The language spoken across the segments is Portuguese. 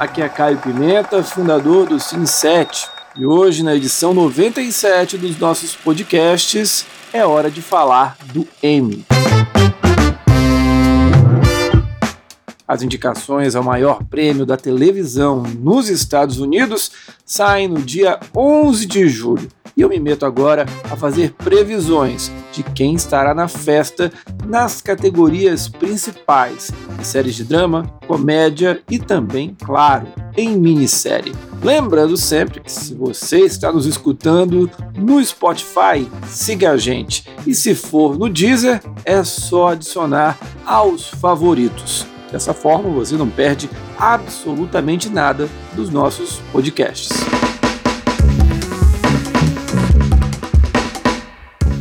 aqui é Caio Pimenta, fundador do Sim7. E hoje, na edição 97 dos nossos podcasts, é hora de falar do Emmy. As indicações ao maior prêmio da televisão nos Estados Unidos saem no dia 11 de julho. E eu me meto agora a fazer previsões de quem estará na festa nas categorias principais de séries de drama, comédia e também, claro, em minissérie. Lembrando sempre que se você está nos escutando no Spotify, siga a gente. E se for no Deezer, é só adicionar aos favoritos. Dessa forma, você não perde absolutamente nada dos nossos podcasts.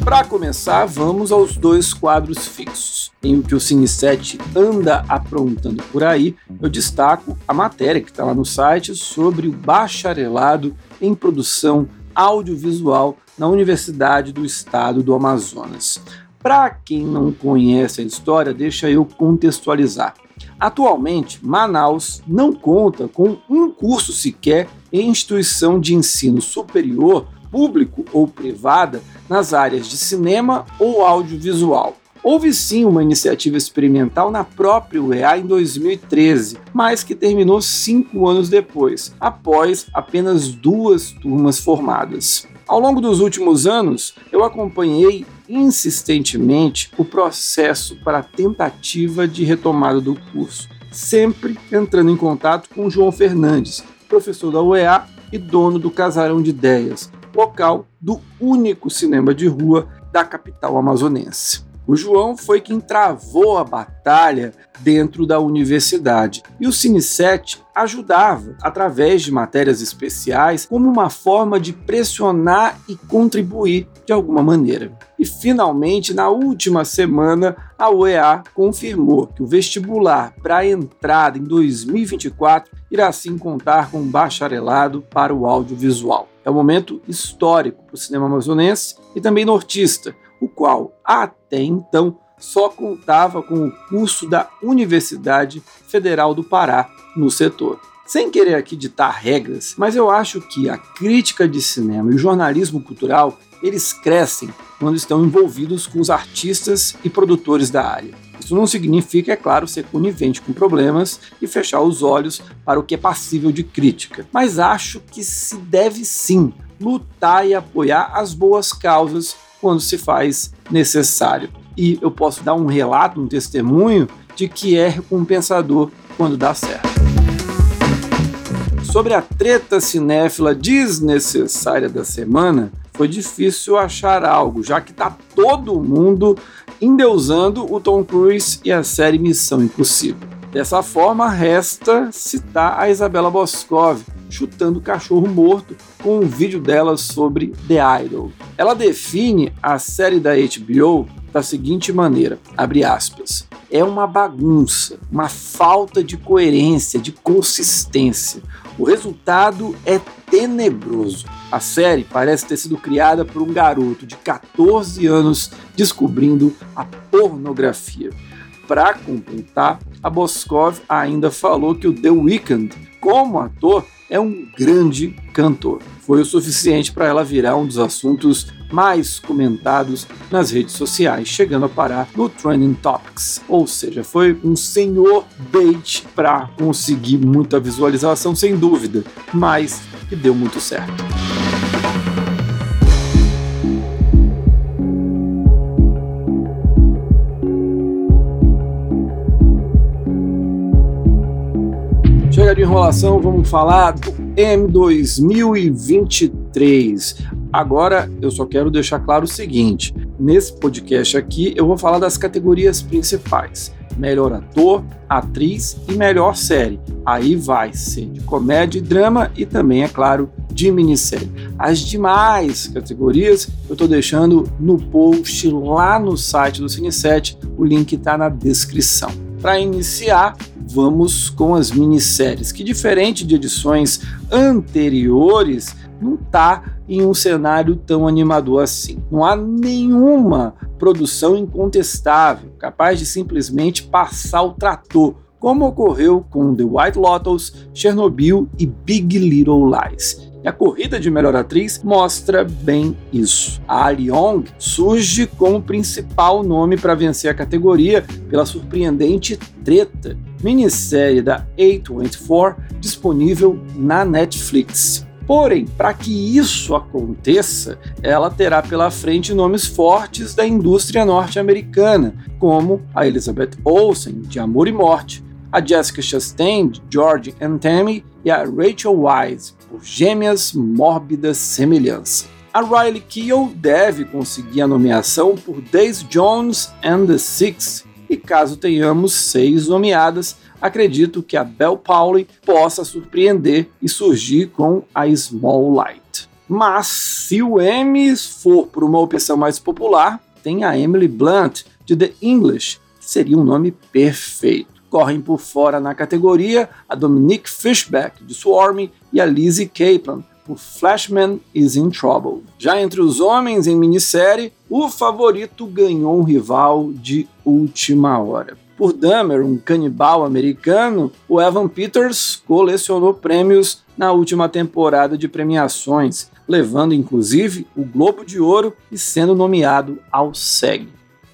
Para começar, vamos aos dois quadros fixos. Em o que o Cine 7 anda aprontando por aí, eu destaco a matéria que está lá no site sobre o bacharelado em produção audiovisual na Universidade do Estado do Amazonas. Para quem não conhece a história, deixa eu contextualizar. Atualmente, Manaus não conta com um curso sequer em instituição de ensino superior, público ou privada, nas áreas de cinema ou audiovisual. Houve sim uma iniciativa experimental na própria UEA em 2013, mas que terminou cinco anos depois, após apenas duas turmas formadas. Ao longo dos últimos anos, eu acompanhei insistentemente o processo para a tentativa de retomada do curso, sempre entrando em contato com João Fernandes, professor da UEA e dono do Casarão de Ideias, local do único cinema de rua da capital amazonense. O João foi quem travou a batalha dentro da universidade e o Cine 7 ajudava através de matérias especiais como uma forma de pressionar e contribuir de alguma maneira. E finalmente, na última semana, a UEA confirmou que o vestibular para a entrada em 2024 irá sim contar com um bacharelado para o audiovisual. É um momento histórico para o cinema amazonense e também nortista, o qual até então só contava com o curso da Universidade Federal do Pará no setor. Sem querer aqui ditar regras, mas eu acho que a crítica de cinema e o jornalismo cultural eles crescem quando estão envolvidos com os artistas e produtores da área. Isso não significa, é claro, ser conivente com problemas e fechar os olhos para o que é passível de crítica, mas acho que se deve sim lutar e apoiar as boas causas quando se faz necessário. E eu posso dar um relato, um testemunho de que é recompensador quando dá certo. Sobre a treta cinéfila desnecessária da semana, foi difícil achar algo, já que está todo mundo endeusando o Tom Cruise e a série Missão Impossível. Dessa forma, resta citar a Isabela Boscov, chutando cachorro morto com um vídeo dela sobre The Idol. Ela define a série da HBO da seguinte maneira, abre aspas, é uma bagunça, uma falta de coerência, de consistência. O resultado é tenebroso. A série parece ter sido criada por um garoto de 14 anos descobrindo a pornografia. Para completar, a Boscov ainda falou que o The Weeknd, como ator, é um grande cantor. Foi o suficiente para ela virar um dos assuntos mais comentados nas redes sociais, chegando a parar no Trending Topics. Ou seja, foi um senhor bait para conseguir muita visualização, sem dúvida, mas que deu muito certo. Chega de enrolação, vamos falar do M 2023. Agora eu só quero deixar claro o seguinte: nesse podcast aqui eu vou falar das categorias principais: melhor ator, atriz e melhor série. Aí vai ser de comédia e drama e também, é claro, de minissérie. As demais categorias eu estou deixando no post lá no site do Cine7, o link está na descrição. Para iniciar, vamos com as minisséries, que diferente de edições anteriores, não está em um cenário tão animador assim. Não há nenhuma produção incontestável capaz de simplesmente passar o trator como ocorreu com The White Lotus, Chernobyl e Big Little Lies. E a corrida de melhor atriz mostra bem isso. A Ali Yong surge como principal nome para vencer a categoria pela surpreendente Treta, minissérie da A24 disponível na Netflix. Porém, para que isso aconteça, ela terá pela frente nomes fortes da indústria norte-americana, como a Elizabeth Olsen, de Amor e Morte, a Jessica Chastain, George and Tammy, e a Rachel Wise, por Gêmeas Mórbida Semelhança. A Riley Keough deve conseguir a nomeação por Days Jones and the Six, e caso tenhamos seis nomeadas, acredito que a Belle Pauli possa surpreender e surgir com a Small Light. Mas se o M for por uma opção mais popular, tem a Emily Blunt de The English, que seria um nome perfeito. Correm por fora na categoria a Dominique Fishback de Swarm e a Lizzie Caplan por Flashman is in Trouble. Já entre os homens em minissérie, o favorito ganhou um rival de última hora. Por Dahmer, um canibal americano, o Evan Peters colecionou prêmios na última temporada de premiações, levando inclusive o Globo de Ouro e sendo nomeado ao SEG.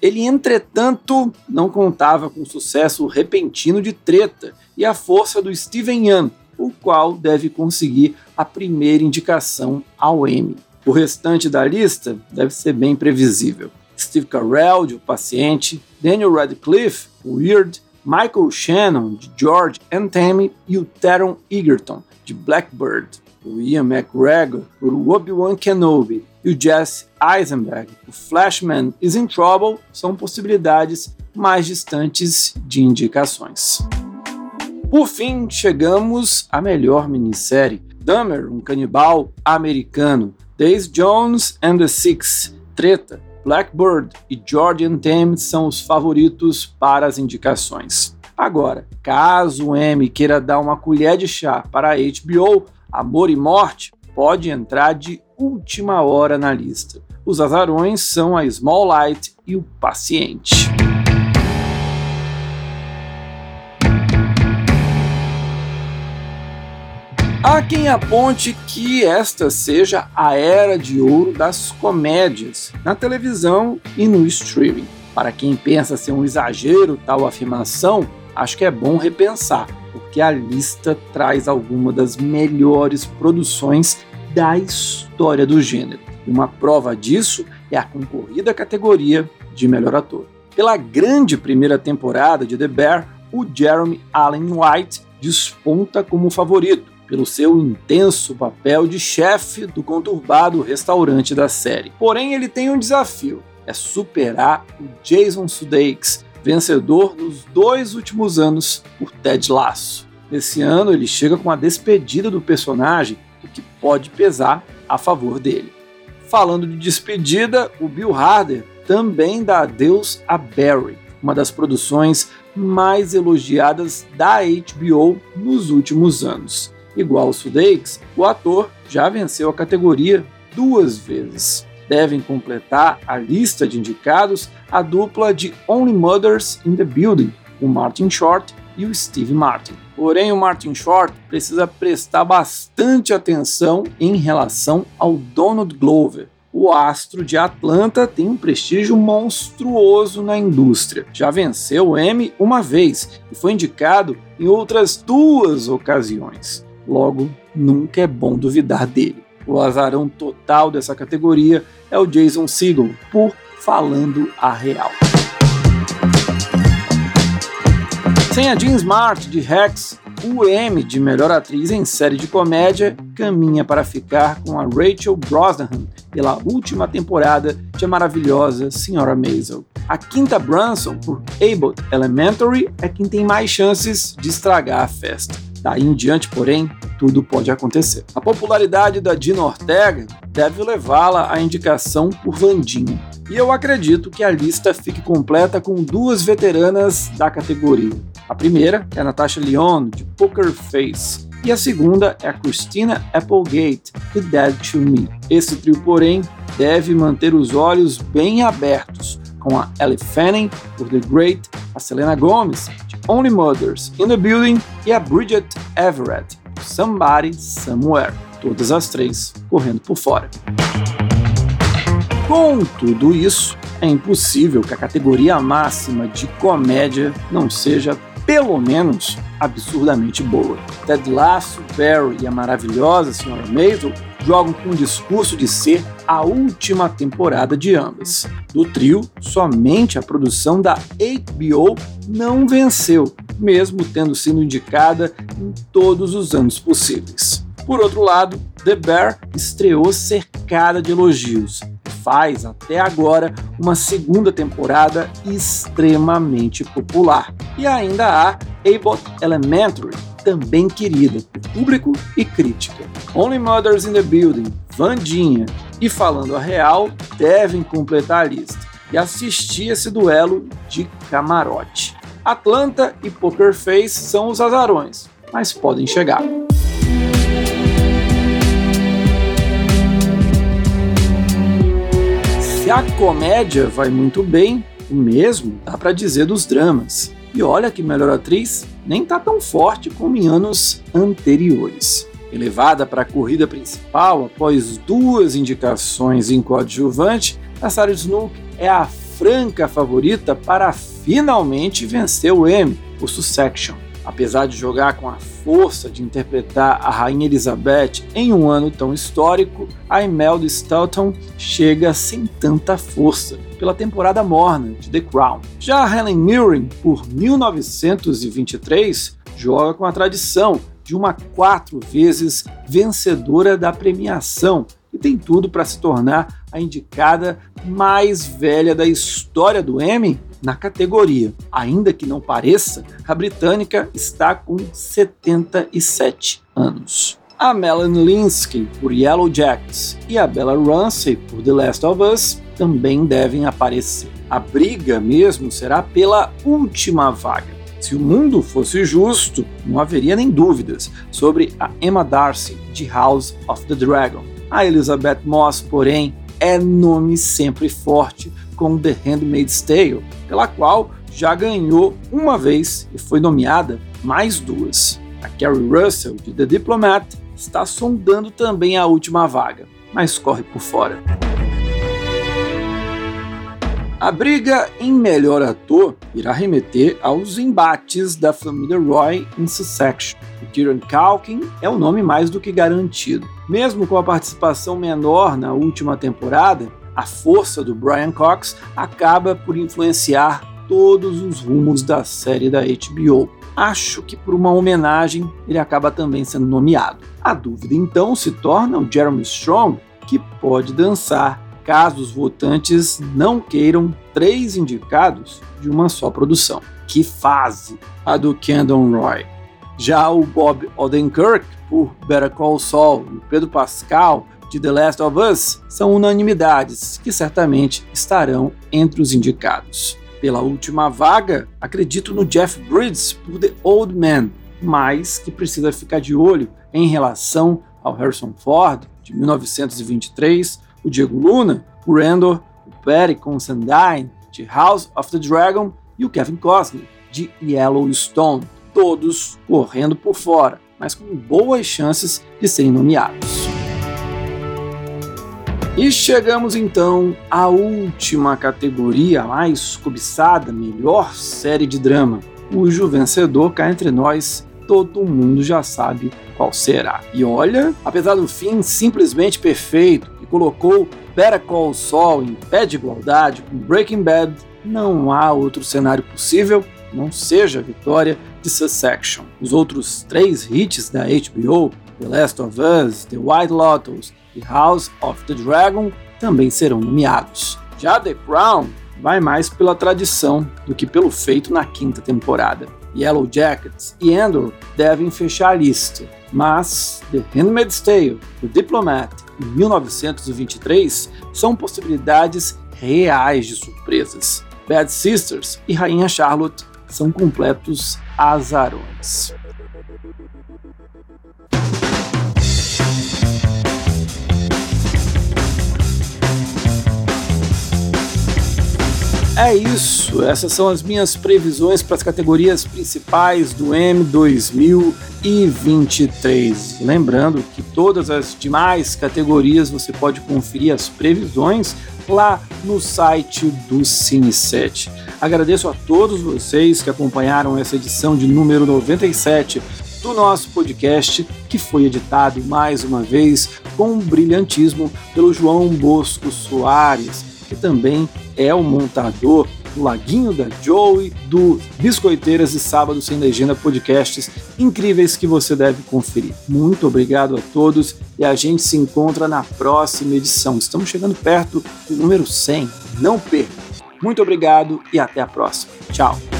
Ele, entretanto, não contava com o sucesso repentino de Treta e a força do Steven Yeun, o qual deve conseguir a primeira indicação ao Emmy. O restante da lista deve ser bem previsível. Steve Carell, de O Paciente, Daniel Radcliffe, Weird, Michael Shannon, de George and Tammy, e o Taron Egerton, de Blackbird, o Ian McGregor, por Obi-Wan Kenobi, e o Jesse Eisenberg, o Flashman is in Trouble, são possibilidades mais distantes de indicações. Por fim, chegamos à melhor minissérie, Dahmer, um canibal americano, Days Jones and the Six, Treta, Blackbird e Jordan Thames são os favoritos para as indicações. Agora, caso o M queira dar uma colher de chá para a HBO, Amor e Morte pode entrar de última hora na lista. Os azarões são a Small Light e o Paciente. Há quem aponte que esta seja a era de ouro das comédias, na televisão e no streaming. Para quem pensa ser um exagero tal afirmação, acho que é bom repensar, porque a lista traz algumas das melhores produções da história do gênero. E uma prova disso é a concorrida categoria de melhor ator. Pela grande primeira temporada de The Bear, o Jeremy Allen White desponta como favorito pelo seu intenso papel de chefe do conturbado restaurante da série. Porém, ele tem um desafio: é superar o Jason Sudeikis, vencedor nos dois últimos anos por Ted Lasso. Nesse ano, ele chega com a despedida do personagem, o que pode pesar a favor dele. Falando de despedida, o Bill Harder também dá adeus a Barry, uma das produções mais elogiadas da HBO nos últimos anos. Igual Sudeikis, o ator já venceu a categoria duas vezes. Devem completar a lista de indicados a dupla de Only Mothers in the Building, o Martin Short e o Steve Martin. Porém, o Martin Short precisa prestar bastante atenção em relação ao Donald Glover. O astro de Atlanta tem um prestígio monstruoso na indústria. Já venceu o Emmy uma vez e foi indicado em outras duas ocasiões. Logo, nunca é bom duvidar dele. O azarão total dessa categoria é o Jason Segel, por Falando a Real. Sem a Jean Smart de Rex, o M de melhor atriz em série de comédia caminha para ficar com a Rachel Brosnahan pela última temporada de A Maravilhosa Senhora Maisel. A Quinta Brunson, por Abbott Elementary, é quem tem mais chances de estragar a festa. Daí em diante, porém, tudo pode acontecer. A popularidade da Dina Ortega deve levá-la à indicação por Vandinha. E eu acredito que a lista fique completa com duas veteranas da categoria. A primeira é Natasha Lyonne, de Poker Face, e a segunda é a Christina Applegate, de Dead to Me. Esse trio, porém, deve manter os olhos bem abertos, com a Ellie Fanning, por The Great, a Selena Gomez, de Only Mothers in the Building e a Bridget Everett, Somebody Somewhere. Todas as três correndo por fora. Com tudo isso, é impossível que a categoria máxima de comédia não seja, pelo menos, absurdamente boa. Ted Lasso, Barry e a maravilhosa Sra. Maisel jogam com o discurso de ser a última temporada de ambas. Do trio, somente a produção da HBO não venceu, mesmo tendo sido indicada em todos os anos possíveis. Por outro lado, The Bear estreou cercada de elogios. Faz até agora uma segunda temporada extremamente popular. E ainda há Abbott Elementary, também querida por público e crítica. Only Mothers in the Building, Vandinha e Falando a Real devem completar a lista e assistir esse duelo de camarote. Atlanta e Poker Face são os azarões, mas podem chegar. Se a comédia vai muito bem, o mesmo dá para dizer dos dramas. E olha que melhor atriz nem tá tão forte como em anos anteriores. Elevada para a corrida principal após duas indicações em coadjuvante, a Sarah Snook é a franca favorita para finalmente vencer o Emmy por Sussection. Apesar de jogar com a força de interpretar a Rainha Elizabeth em um ano tão histórico, a Imelda Staunton chega sem tanta força pela temporada morna de The Crown. Já Helen Mirren, por 1923, joga com a tradição de uma quatro vezes vencedora da premiação e tem tudo para se tornar a indicada mais velha da história do Emmy na categoria. Ainda que não pareça, a britânica está com 77 anos. A Melanie Linsky por Yellow Jackets e a Bella Ramsey por The Last of Us também devem aparecer. A briga mesmo será pela última vaga. Se o mundo fosse justo, não haveria nem dúvidas sobre a Emma Darcy de House of the Dragon. A Elizabeth Moss, porém, é nome sempre forte com The Handmaid's Tale, pela qual já ganhou uma vez e foi nomeada mais duas. A Carrie Russell, de The Diplomat, está sondando também a última vaga, mas corre por fora. A briga em melhor ator irá remeter aos embates da família Roy em Sussection. O Kieran Culkin é o nome mais do que garantido. Mesmo com a participação menor na última temporada, a força do Brian Cox acaba por influenciar todos os rumos da série da HBO. Acho que por uma homenagem ele acaba também sendo nomeado. A dúvida então se torna o Jeremy Strong, que pode dançar caso os votantes não queiram três indicados de uma só produção. Que fase a do Kendon Roy. Já o Bob Odenkirk, por Better Call Saul, e o Pedro Pascal, de The Last of Us são unanimidades que certamente estarão entre os indicados. Pela última vaga, acredito no Jeff Bridges por The Old Man, mas que precisa ficar de olho em relação ao Harrison Ford, de 1923, o Diego Luna, o Randall, o Perry Considine, de House of the Dragon, e o Kevin Costner, de Yellowstone, todos correndo por fora, mas com boas chances de serem nomeados. E chegamos então à última categoria, mais cobiçada, melhor série de drama, cujo vencedor cá entre nós, todo mundo já sabe qual será. E olha, apesar do fim simplesmente perfeito, que colocou Better Call Saul em pé de igualdade com Breaking Bad, não há outro cenário possível não seja a vitória de Succession. Os outros três hits da HBO, The Last of Us, The White Lotus e House of the Dragon também serão nomeados. Já The Crown vai mais pela tradição do que pelo feito na quinta temporada. Yellow Jackets e Endor devem fechar a lista, mas The Handmaid's Tale, The Diplomat e 1923 são possibilidades reais de surpresas. Bad Sisters e Rainha Charlotte são completos azarões. É isso. Essas são as minhas previsões para as categorias principais do M 2023. Lembrando que todas as demais categorias você pode conferir as previsões lá no site do Cine7. Agradeço a todos vocês que acompanharam essa edição de número 97 do nosso podcast, que foi editado mais uma vez com brilhantismo pelo João Bosco Soares, que também é o montador do Laguinho da Joey, do Biscoiteiras e Sábado Sem Legenda podcasts incríveis que você deve conferir. Muito obrigado a todos e a gente se encontra na próxima edição. Estamos chegando perto do número 100. Não perca! Muito obrigado e até a próxima. Tchau!